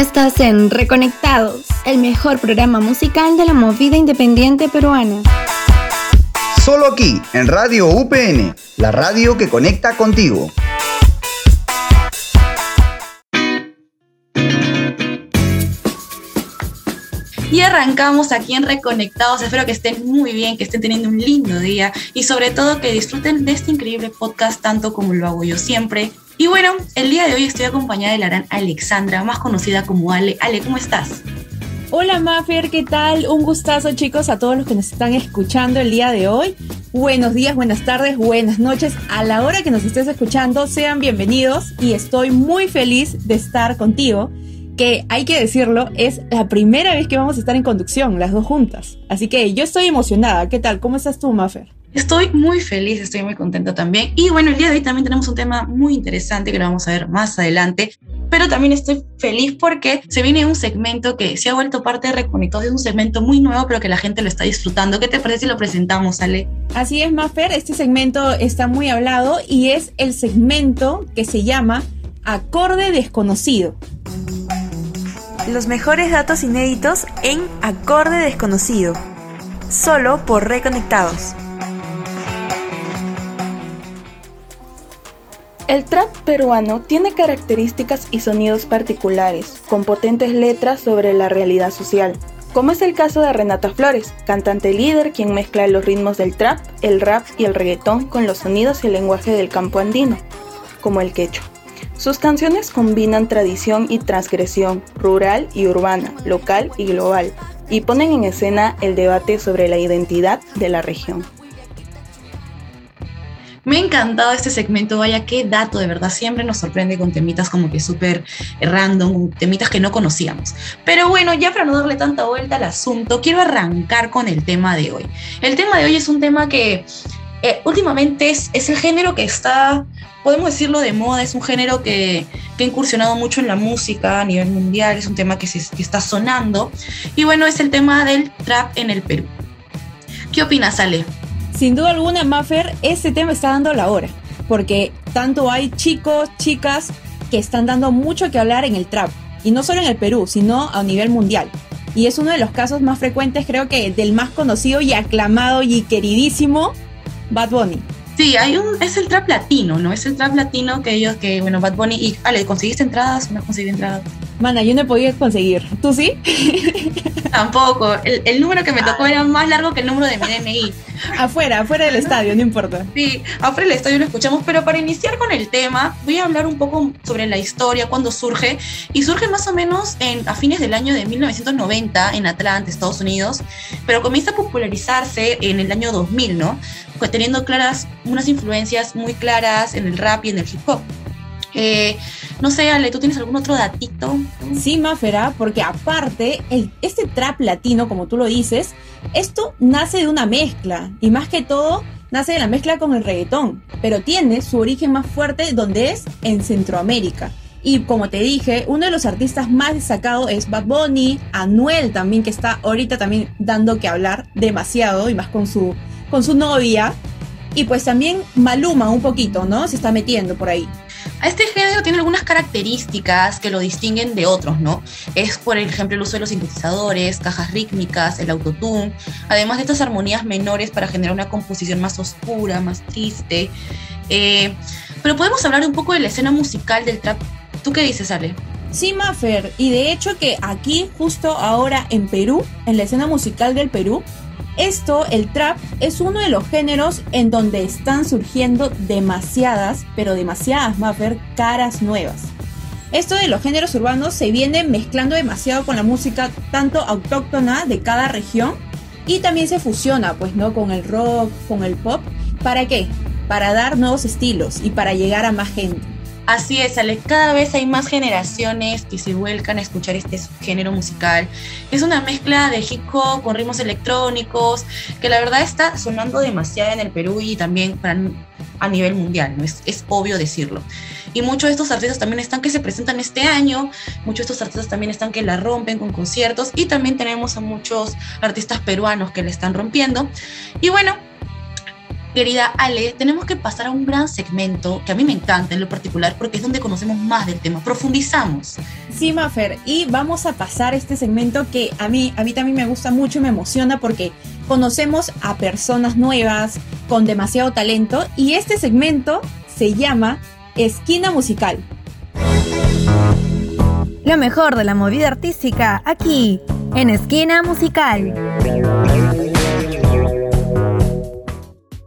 Estás en Reconectados, el mejor programa musical de la movida independiente peruana. Solo aquí, en Radio UPN, la radio que conecta contigo. Y arrancamos aquí en Reconectados. Espero que estén muy bien, que estén teniendo un lindo día y sobre todo que disfruten de este increíble podcast tanto como lo hago yo siempre. Y bueno, el día de hoy estoy acompañada de la gran Alexandra, más conocida como Ale. Ale, ¿cómo estás? Hola Mafer, ¿qué tal? Un gustazo chicos a todos los que nos están escuchando el día de hoy. Buenos días, buenas tardes, buenas noches. A la hora que nos estés escuchando, sean bienvenidos y estoy muy feliz de estar contigo que hay que decirlo, es la primera vez que vamos a estar en conducción, las dos juntas. Así que yo estoy emocionada. ¿Qué tal? ¿Cómo estás tú, Maffer? Estoy muy feliz, estoy muy contenta también. Y bueno, el día de hoy también tenemos un tema muy interesante que lo vamos a ver más adelante. Pero también estoy feliz porque se viene un segmento que se ha vuelto parte de Reconectados. Es un segmento muy nuevo, pero que la gente lo está disfrutando. ¿Qué te parece si lo presentamos, Ale? Así es, Maffer. Este segmento está muy hablado y es el segmento que se llama Acorde Desconocido los mejores datos inéditos en acorde desconocido, solo por Reconectados. El trap peruano tiene características y sonidos particulares, con potentes letras sobre la realidad social, como es el caso de Renata Flores, cantante líder quien mezcla los ritmos del trap, el rap y el reggaetón con los sonidos y el lenguaje del campo andino, como el quechua. Sus canciones combinan tradición y transgresión, rural y urbana, local y global, y ponen en escena el debate sobre la identidad de la región. Me ha encantado este segmento, vaya qué dato, de verdad, siempre nos sorprende con temitas como que súper random, temitas que no conocíamos. Pero bueno, ya para no darle tanta vuelta al asunto, quiero arrancar con el tema de hoy. El tema de hoy es un tema que eh, últimamente es, es el género que está podemos decirlo de moda, es un género que, ha incursionado mucho en la música a nivel mundial, es un tema que, se, está sonando. Y bueno, es el tema del trap en el Perú. ¿Qué opinas, Ale? Sin duda alguna, Maffer, este tema está dando la hora, porque tanto hay chicos, chicas que están dando mucho que hablar en el trap, y no solo en el Perú, sino a nivel mundial. Y es uno de los casos más frecuentes, creo que del más conocido y aclamado y queridísimo Bad Bunny. Sí, hay un, es el trap latino, ¿no? Es el trap latino que ellos, que bueno, Bad Bunny y, Ale, ¿conseguiste entradas o no conseguí entradas? Mana, yo no he podido conseguir. ¿Tú sí? Tampoco. El, número que me tocó era más largo que el número de mi DNI. Afuera, afuera del estadio, no importa. Sí, afuera del estadio lo escuchamos, pero para iniciar con el tema, voy a hablar un poco sobre la historia, cuándo surge. Y surge más o menos en, a fines del año de 1990 en Atlanta, Estados Unidos, pero comienza a popularizarse en el año 2000, ¿no? Pues teniendo claras, unas influencias muy claras en el rap y en el hip hop. Eh, no sé, Ale, ¿tú tienes algún otro datito? Sí, Mafera, porque aparte, este trap latino, como tú lo dices, esto nace de una mezcla y más que todo nace de la mezcla con el reggaetón, pero tiene su origen más fuerte donde es en Centroamérica. Y como te dije, uno de los artistas más destacados es Bad Bunny, Anuel también, que está ahorita también dando que hablar demasiado y más con su, con su novia. Y pues también Maluma un poquito, ¿no? Se está metiendo por ahí. Este género tiene algunas características que lo distinguen de otros, ¿no? Es, por ejemplo, el uso de los sintetizadores, cajas rítmicas, el autotune, además de estas armonías menores para generar una composición más oscura, más triste. Eh, pero podemos hablar un poco de la escena musical del trap. ¿Tú qué dices, Ale? Sí, Maffer, y de hecho que aquí, justo ahora en Perú, en la escena musical del Perú, esto, el trap, es uno de los géneros en donde están surgiendo demasiadas, pero demasiadas, más ver, caras nuevas. Esto de los géneros urbanos se viene mezclando demasiado con la música tanto autóctona de cada región y también se fusiona, pues, ¿no? Con el rock, con el pop. ¿Para qué? Para dar nuevos estilos y para llegar a más gente. Así es, Ale. Cada vez hay más generaciones que se vuelcan a escuchar este género musical. Es una mezcla de hip hop con ritmos electrónicos que la verdad está sonando demasiado en el Perú y también a nivel mundial, ¿no? Es, es obvio decirlo. Y muchos de estos artistas también están que se presentan este año, muchos de estos artistas también están que la rompen con conciertos y también tenemos a muchos artistas peruanos que le están rompiendo. Y bueno, Querida Ale, tenemos que pasar a un gran segmento que a mí me encanta en lo particular porque es donde conocemos más del tema, profundizamos. Sí, Mafer, y vamos a pasar este segmento que a mí, a mí también me gusta mucho y me emociona porque conocemos a personas nuevas con demasiado talento y este segmento se llama Esquina Musical. Lo mejor de la movida artística aquí en Esquina Musical.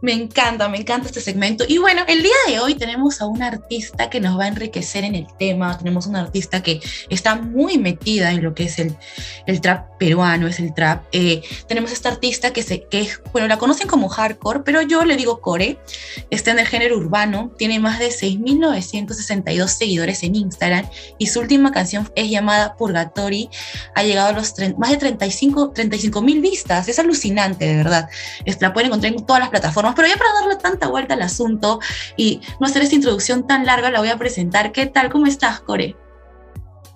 Me encanta, me encanta este segmento. Y bueno, el día de hoy tenemos a una artista que nos va a enriquecer en el tema. Tenemos una artista que está muy metida en lo que es el, el trap peruano, es el trap. Eh, tenemos esta artista que, se, que es, bueno, la conocen como hardcore, pero yo le digo core. Está en el género urbano, tiene más de 6.962 seguidores en Instagram y su última canción es llamada Purgatory. Ha llegado a los más de 35 mil vistas. Es alucinante, de verdad. La pueden encontrar en todas las plataformas pero ya para darle tanta vuelta al asunto y no hacer esta introducción tan larga, la voy a presentar. ¿Qué tal? ¿Cómo estás, Core?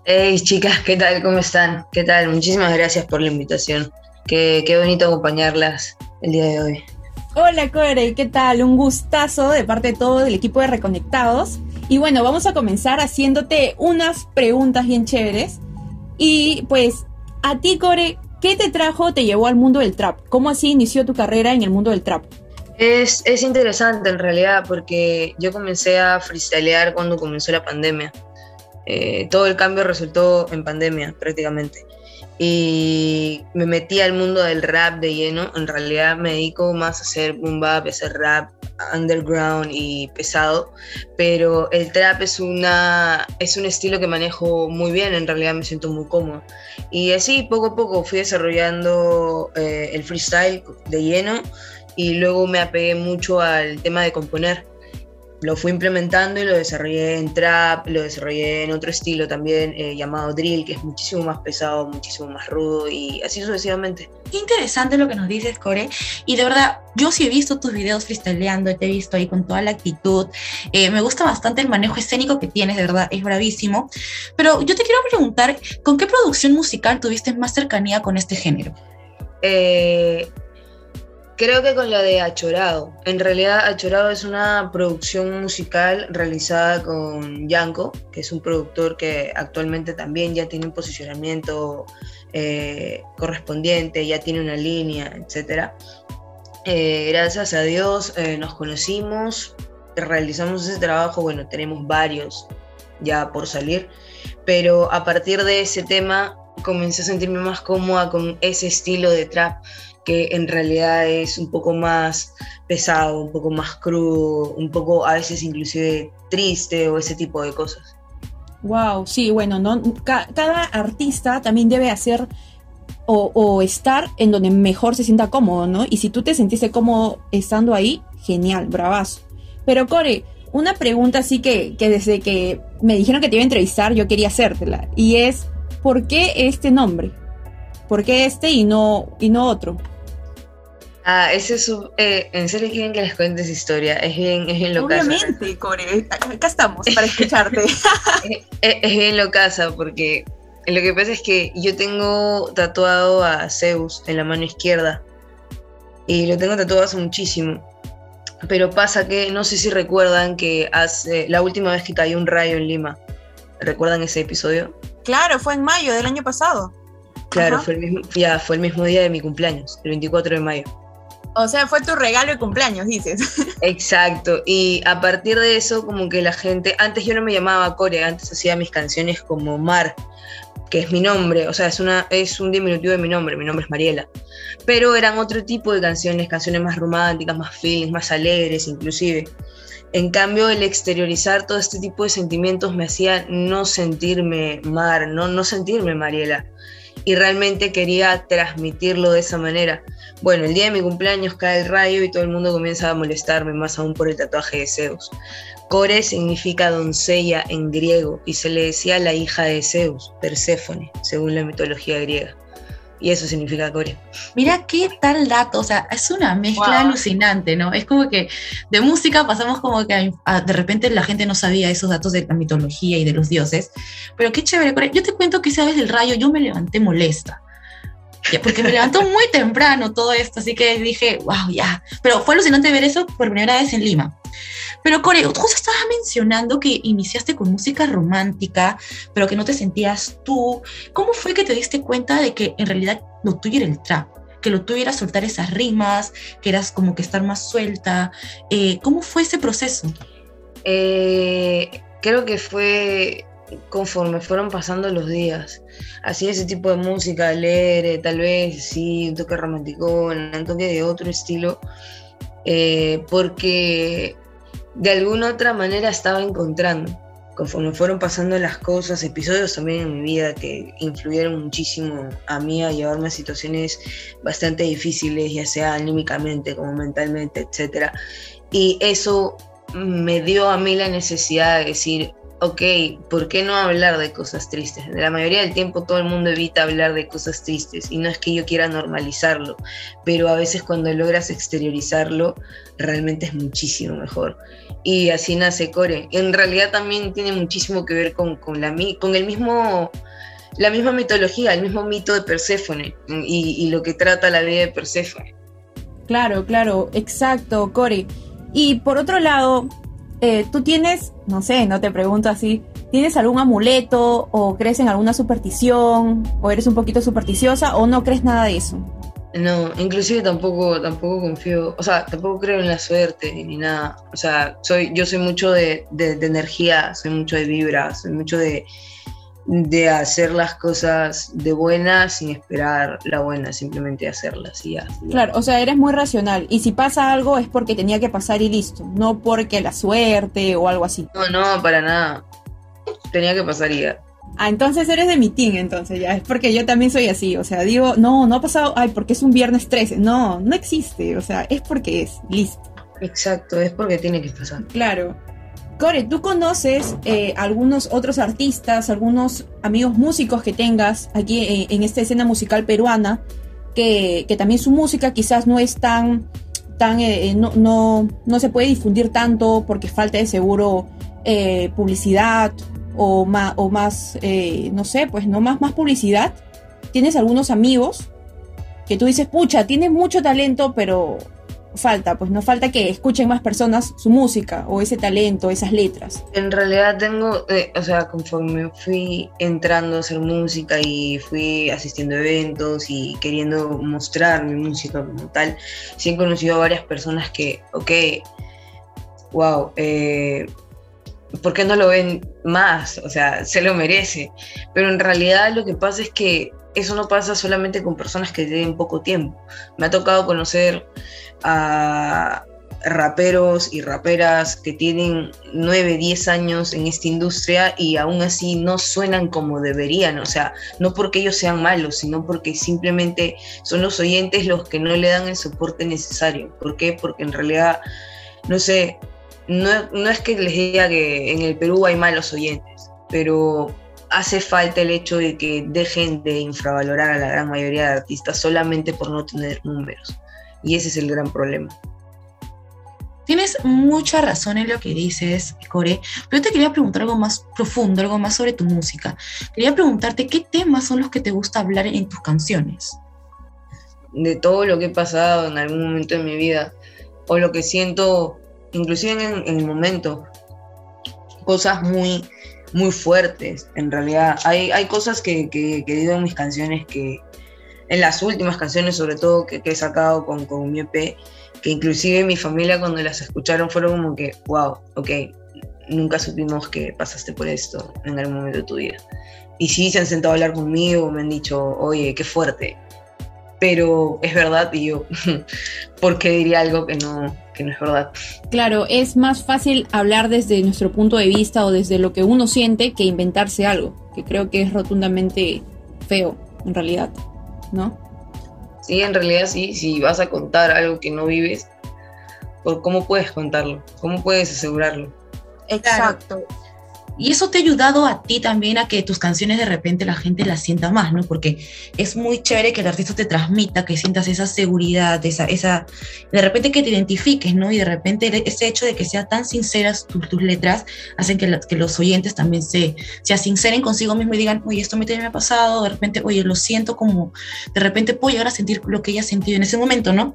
Hey, chicas, ¿qué tal? ¿Cómo están? ¿Qué tal? Muchísimas gracias por la invitación. Qué, qué bonito acompañarlas el día de hoy. Hola, Core, ¿qué tal? Un gustazo de parte de todo el equipo de Reconectados. Y bueno, vamos a comenzar haciéndote unas preguntas bien chéveres. Y pues, a ti, Core, ¿qué te trajo, te llevó al mundo del trap? ¿Cómo así inició tu carrera en el mundo del trap? Es, es, interesante en realidad porque yo comencé a freestylear cuando comenzó la pandemia. Eh, todo el cambio resultó en pandemia prácticamente. Y me metí al mundo del rap de lleno. En realidad me dedico más a hacer boom bap, a hacer rap underground y pesado. Pero el trap es, una, es un estilo que manejo muy bien. En realidad me siento muy cómodo. Y así poco a poco fui desarrollando eh, el freestyle de lleno y luego me apegué mucho al tema de componer. Lo fui implementando y lo desarrollé en trap, lo desarrollé en otro estilo también eh, llamado drill, que es muchísimo más pesado, muchísimo más rudo y así sucesivamente. Qué interesante lo que nos dices, Core. Y de verdad, yo sí he visto tus videos freestyleando, te he visto ahí con toda la actitud. Eh, me gusta bastante el manejo escénico que tienes, de verdad, es bravísimo. Pero yo te quiero preguntar, ¿con qué producción musical tuviste más cercanía con este género? Eh, Creo que con la de Achorado. En realidad, Achorado es una producción musical realizada con Yanko, que es un productor que actualmente también ya tiene un posicionamiento eh, correspondiente, ya tiene una línea, etc. Eh, gracias a Dios eh, nos conocimos, realizamos ese trabajo, bueno, tenemos varios ya por salir, pero a partir de ese tema comencé a sentirme más cómoda con ese estilo de trap que en realidad es un poco más pesado, un poco más crudo, un poco a veces inclusive triste o ese tipo de cosas. Wow, sí, bueno, ¿no? cada artista también debe hacer o, estar en donde mejor se sienta cómodo, ¿no? Y si tú te sentiste cómodo estando ahí, genial, bravazo. Pero Core, una pregunta así que, que desde que me dijeron que te iba a entrevistar, yo quería hacértela. Y es, ¿por qué este nombre? ¿Por qué este y no, y no otro? Ah, ese es su, eh, en serio quieren que les cuente esa historia, es bien, es bien loca. Obviamente, Core, acá estamos para escucharte. es, es, bien locaza porque lo que pasa es que yo tengo tatuado a Zeus en la mano izquierda y lo tengo tatuado hace muchísimo. Pero pasa que no sé si recuerdan que hace la última vez que cayó un rayo en Lima. ¿Recuerdan ese episodio? Claro, fue en mayo del año pasado. Claro, fue el mismo, ya fue el mismo día de mi cumpleaños, el 24 de mayo. O sea, fue tu regalo de cumpleaños, dices. Exacto. Y a partir de eso, como que la gente, antes yo no me llamaba Core, antes hacía mis canciones como Mar, que es mi nombre, o sea, es, una, es un diminutivo de mi nombre, mi nombre es Mariela. Pero eran otro tipo de canciones, canciones más románticas, más feelings, más alegres inclusive. En cambio, el exteriorizar todo este tipo de sentimientos me hacía no sentirme Mar, no, no sentirme Mariela. Y realmente quería transmitirlo de esa manera. Bueno, el día de mi cumpleaños cae el rayo y todo el mundo comienza a molestarme, más aún por el tatuaje de Zeus. Core significa doncella en griego y se le decía la hija de Zeus, Perséfone, según la mitología griega. Y eso significa core. Mira qué tal dato, o sea, es una mezcla alucinante, ¿no? Es como que de música pasamos como que de repente la gente no sabía esos datos de la mitología y de los dioses, pero qué chévere. Yo te cuento que esa vez del rayo yo me levanté molesta Ya, porque me levantó muy temprano todo esto, así que dije, wow, ya. Pero fue alucinante ver eso por primera vez en Lima. Pero Core, justo estabas mencionando que iniciaste con música romántica, pero que no te sentías tú. ¿Cómo fue que te diste cuenta de que en realidad lo tuyo era el trap? Que lo tuyo era soltar esas rimas, que eras como que estar más suelta. Eh, ¿Cómo fue ese proceso? Eh, creo que fue conforme fueron pasando los días. Así ese tipo de música, alegre, tal vez, sí, un toque romántico, un toque de otro estilo, eh, porque de alguna otra manera estaba encontrando. Conforme fueron pasando las cosas, episodios también en mi vida que influyeron muchísimo a mí a llevarme a situaciones bastante difíciles, ya sea anímicamente como mentalmente, etc. Y eso me dio a mí la necesidad de decir, ok, ¿por qué no hablar de cosas tristes? La mayoría del tiempo todo el mundo evita hablar de cosas tristes y no es que yo quiera normalizarlo, pero a veces cuando logras exteriorizarlo realmente es muchísimo mejor. Y así nace Core. En realidad también tiene muchísimo que ver con, la, con el mismo, la misma mitología, el mismo mito de Perséfone y, y lo que trata la vida de Perséfone. Claro, claro, exacto, Core. Y por otro lado, eh, tú tienes, no sé, no te pregunto así, ¿tienes algún amuleto o crees en alguna superstición o eres un poquito supersticiosa o no crees nada de eso? No, inclusive tampoco, tampoco confío, o sea, tampoco creo en la suerte ni nada. O sea, soy, yo soy mucho de, de energía, soy mucho de vibra, soy mucho de, de hacer las cosas de buena sin esperar la buena, simplemente hacerlas y ya. Claro, o sea, eres muy racional y si pasa algo es porque tenía que pasar y listo, no porque la suerte o algo así. No, no, para nada. Tenía que pasar y ya. Ah, entonces eres de mi team, entonces ya, es porque yo también soy así, o sea, digo, no, no ha pasado, ay, porque es un viernes 13, no, no existe, o sea, es porque es, listo. Exacto, es porque tiene que pasar. Claro. Core, ¿tú conoces eh, algunos otros artistas, algunos amigos músicos que tengas aquí eh, en esta escena musical peruana, que, también su música quizás no es tan, tan eh, no, no, se puede difundir tanto porque falta de seguro publicidad o más, o más no sé, pues no más, más publicidad? ¿Tienes algunos amigos que tú dices, pucha, tienes mucho talento, pero falta, pues no falta que escuchen más personas su música o ese talento, esas letras. En realidad tengo, eh, o sea, conforme fui entrando a hacer música y fui asistiendo a eventos y queriendo mostrar mi música como tal, sí he conocido a varias personas que, ok, wow, eh, ¿por qué no lo ven más? O sea, se lo merece. Pero en realidad lo que pasa es que eso no pasa solamente con personas que tienen poco tiempo. Me ha tocado conocer a raperos y raperas que tienen 9, 10 años en esta industria y aún así no suenan como deberían, o sea, no porque ellos sean malos, sino porque simplemente son los oyentes los que no le dan el soporte necesario. ¿Por qué? Porque en realidad, no sé, no, no es que les diga que en el Perú hay malos oyentes, pero hace falta el hecho de que dejen de infravalorar a la gran mayoría de artistas solamente por no tener números. Y ese es el gran problema. Tienes mucha razón en lo que dices, Core, pero yo te quería preguntar algo más profundo, algo más sobre tu música. Quería preguntarte qué temas son los que te gusta hablar en tus canciones. De todo lo que he pasado en algún momento de mi vida, o lo que siento, inclusive en, el momento, cosas muy, muy fuertes, en realidad. Hay, hay cosas que, que, que digo en mis canciones que, en las últimas canciones sobre todo que, he sacado con, con mi EP, que inclusive mi familia cuando las escucharon fueron como que, wow, ok, nunca supimos que pasaste por esto en algún momento de tu vida. Y sí se han sentado a hablar conmigo, me han dicho, oye, qué fuerte. Pero es verdad y yo, ¿por qué diría algo que no, que no es verdad? Claro, es más fácil hablar desde nuestro punto de vista o desde lo que uno siente que inventarse algo, que creo que es rotundamente feo en realidad. ¿no? Sí, en realidad sí, si vas a contar algo que no vives, ¿cómo puedes contarlo? ¿Cómo puedes asegurarlo? Exacto. Y eso te ha ayudado a ti también a que tus canciones de repente la gente las sienta más, ¿no? Porque es muy chévere que el artista te transmita, que sientas esa seguridad, esa, esa de repente que te identifiques, ¿no? Y de repente ese hecho de que sean tan sinceras tus, tus letras hacen que, que, los oyentes también se, se sinceren consigo mismo y digan, oye, esto me, me ha pasado, de repente, oye, lo siento como, de repente puedo llegar a sentir lo que ella ha sentido en ese momento, ¿no?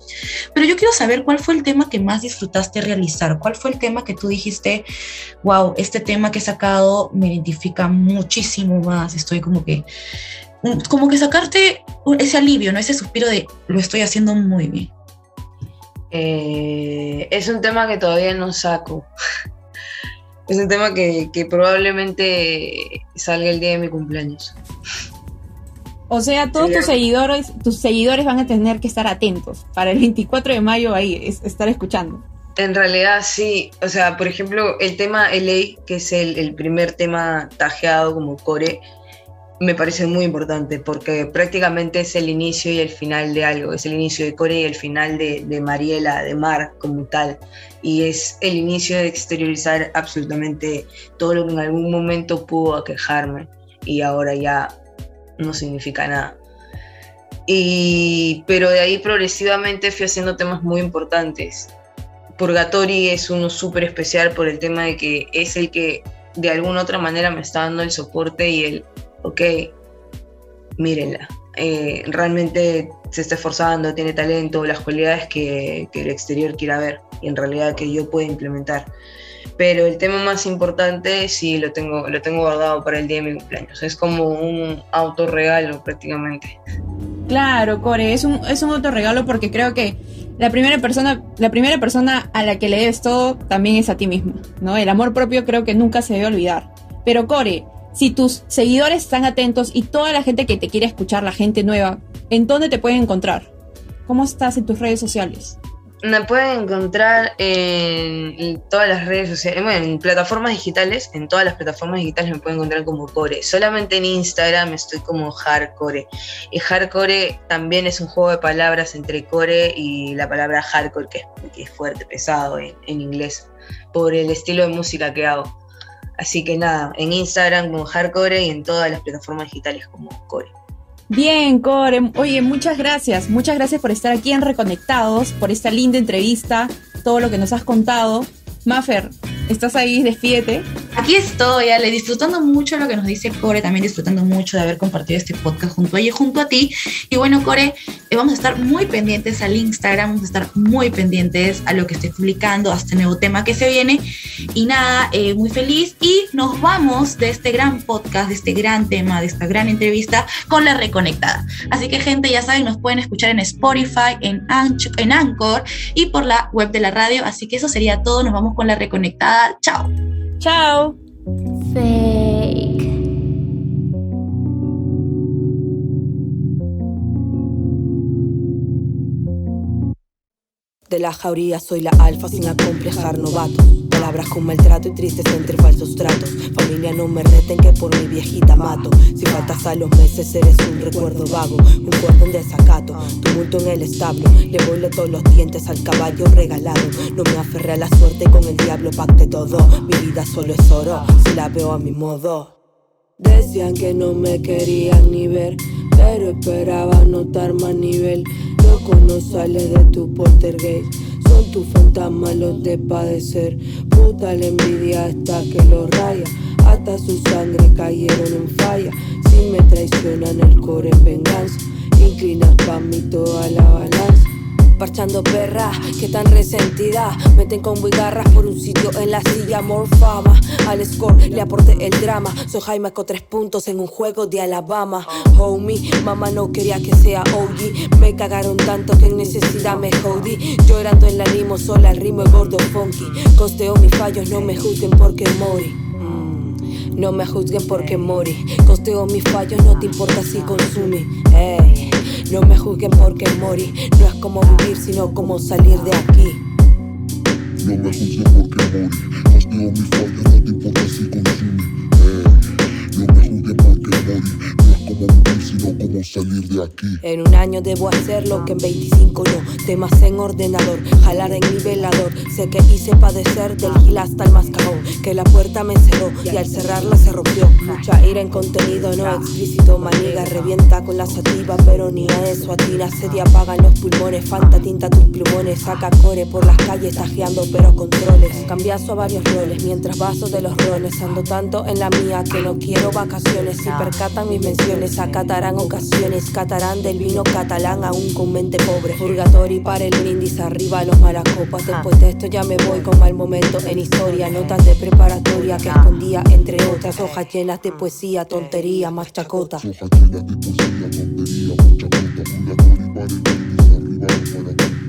Pero yo quiero saber cuál fue el tema que más disfrutaste realizar, cuál fue el tema que tú dijiste, wow, este tema que he sacado me identifica muchísimo más, estoy como que, como que sacarte ese alivio, ¿no? Ese suspiro de lo estoy haciendo muy bien. Eh, es un tema que todavía no saco. es un tema que, que probablemente salga el día de mi cumpleaños. O sea, todos tus seguidores, tus seguidores van a tener que estar atentos para el 24 de mayo ahí, estar escuchando. En realidad sí, o sea, por ejemplo, el tema LA, que es el, primer tema tajeado como core, me parece muy importante porque prácticamente es el inicio y el final de algo, es el inicio de Core y el final de, Mariela, de Mar como tal, y es el inicio de exteriorizar absolutamente todo lo que en algún momento pudo aquejarme. Y ahora ya no significa nada. Y, pero de ahí progresivamente fui haciendo temas muy importantes Purgatory es uno súper especial por el tema de que es el que de alguna otra manera me está dando el soporte y el, ok, mírenla. Eh, realmente se está esforzando, tiene talento, las cualidades que, que, el exterior quiera ver y en realidad que yo pueda implementar. Pero el tema más importante sí lo tengo, lo tengo guardado para el día de mi cumpleaños. Es como un autorregalo prácticamente. Claro, Core, es un, es un autorregalo porque creo que la primera persona, la primera persona a la que le debes todo también es a ti mismo, ¿no? El amor propio creo que nunca se debe olvidar. Pero Core, si tus seguidores están atentos y toda la gente que te quiere escuchar, la gente nueva, ¿en dónde te pueden encontrar? ¿Cómo estás en tus redes sociales? Me pueden encontrar en todas las redes sociales, en plataformas digitales, en todas las plataformas digitales me pueden encontrar como Core. Solamente en Instagram estoy como Hardcore. Y Hardcore también es un juego de palabras entre core y la palabra hardcore, que es, fuerte, pesado en, en inglés, por el estilo de música que hago. Así que nada, en Instagram como Hardcore y en todas las plataformas digitales como Core. Bien, Core. Oye, muchas gracias. Muchas gracias por estar aquí en Reconectados, por esta linda entrevista, todo lo que nos has contado. Maffer, ¿estás ahí? Despídete. Aquí estoy, Ale, disfrutando mucho lo que nos dice Core, también disfrutando mucho de haber compartido este podcast junto a ella, junto a ti. Y bueno, Core, eh, vamos a estar muy pendientes al Instagram, vamos a estar muy pendientes a lo que esté publicando, a este nuevo tema que se viene. Y nada, eh, muy feliz. Y nos vamos de este gran podcast, de este gran tema, de esta gran entrevista con la Reconectada. Así que, gente, ya saben, nos pueden escuchar en Spotify, en, en Anchor y por la web de la radio. Así que eso sería todo. Nos vamos con la Reconectada. Chao. Chao. Fake. De la jauría soy la alfa sin acomplejar novato. Palabras con maltrato y tristes entre falsos tratos. Familia no me reten que por mi viejita mato. Si faltas a los meses eres un recuerdo vago, un cuerpo en desacato. Tumulto en el establo, le volé todos los dientes al caballo regalado. No me aferré a la suerte con el diablo pacté todo. Mi vida solo es oro, si la veo a mi modo. Decían que no me querían ni ver, pero esperaba notar más nivel. Loco no sale de tu poltergeist son tus fantasmas los de padecer. Puta la envidia hasta que lo raya. Hasta su sangre cayeron en falla. Si me traicionan el core en venganza, inclinas pa' mí toda la balanza parchando perras que tan resentida meten con garras por un sitio en la silla more fama al score le aporté el drama. Soy Jaime con tres puntos en un juego de Alabama. Homie mamá no quería que sea OG me cagaron tanto que en necesidad me jodí. Llorando en la limo sola el ritmo es gordo funky. Costeo mis fallos no me juzguen porque morí. Mm, no me juzguen porque morí. Costeo mis fallos, no te importa si consumí. No me juzguen porque morí. No es como vivir, sino como salir de aquí. No me juzguen porque morí. Costeo mis fallos, no te importa si consumí. Eh. No me juzguen porque morí. En un año debo hacer lo que en 25 no. Temas en ordenador, jalar en nivelador. Sé que hice padecer del gil hasta el mascarón. Que la puerta me cerró y al cerrarla se rompió. Mucha ira en contenido no explícito. Maniga revienta con la sativa, pero ni a eso atina. Se te apagan los pulmones, fanta tinta tus plumones. Saca core por las calles, tajeando pero controles. Cambiazo a varios roles mientras vaso de los roles. Ando tanto en la mía que no quiero vacaciones. Si percatan mis menciones, acatarán ocasiones. Catarán del vino catalán aún con mente pobre. Purgatorio para el brindis, arriba los malacopas. Después de esto ya me voy con mal momento en historia. Notas de preparatoria que escondía entre otras hojas llenas de poesía, tontería, más chacota. Hojas llenas de poesía, tontería, mucha puta, purgatorio para el brindis, arriba los malacopas.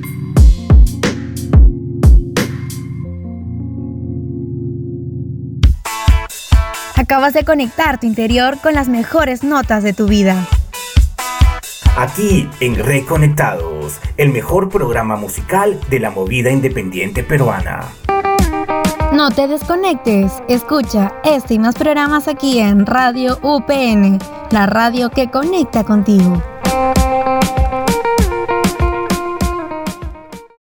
Acabas de conectar tu interior con las mejores notas de tu vida. Aquí en Reconectados, el mejor programa musical de la movida independiente peruana. No te desconectes, escucha este y más programas aquí en Radio UPN, la radio que conecta contigo.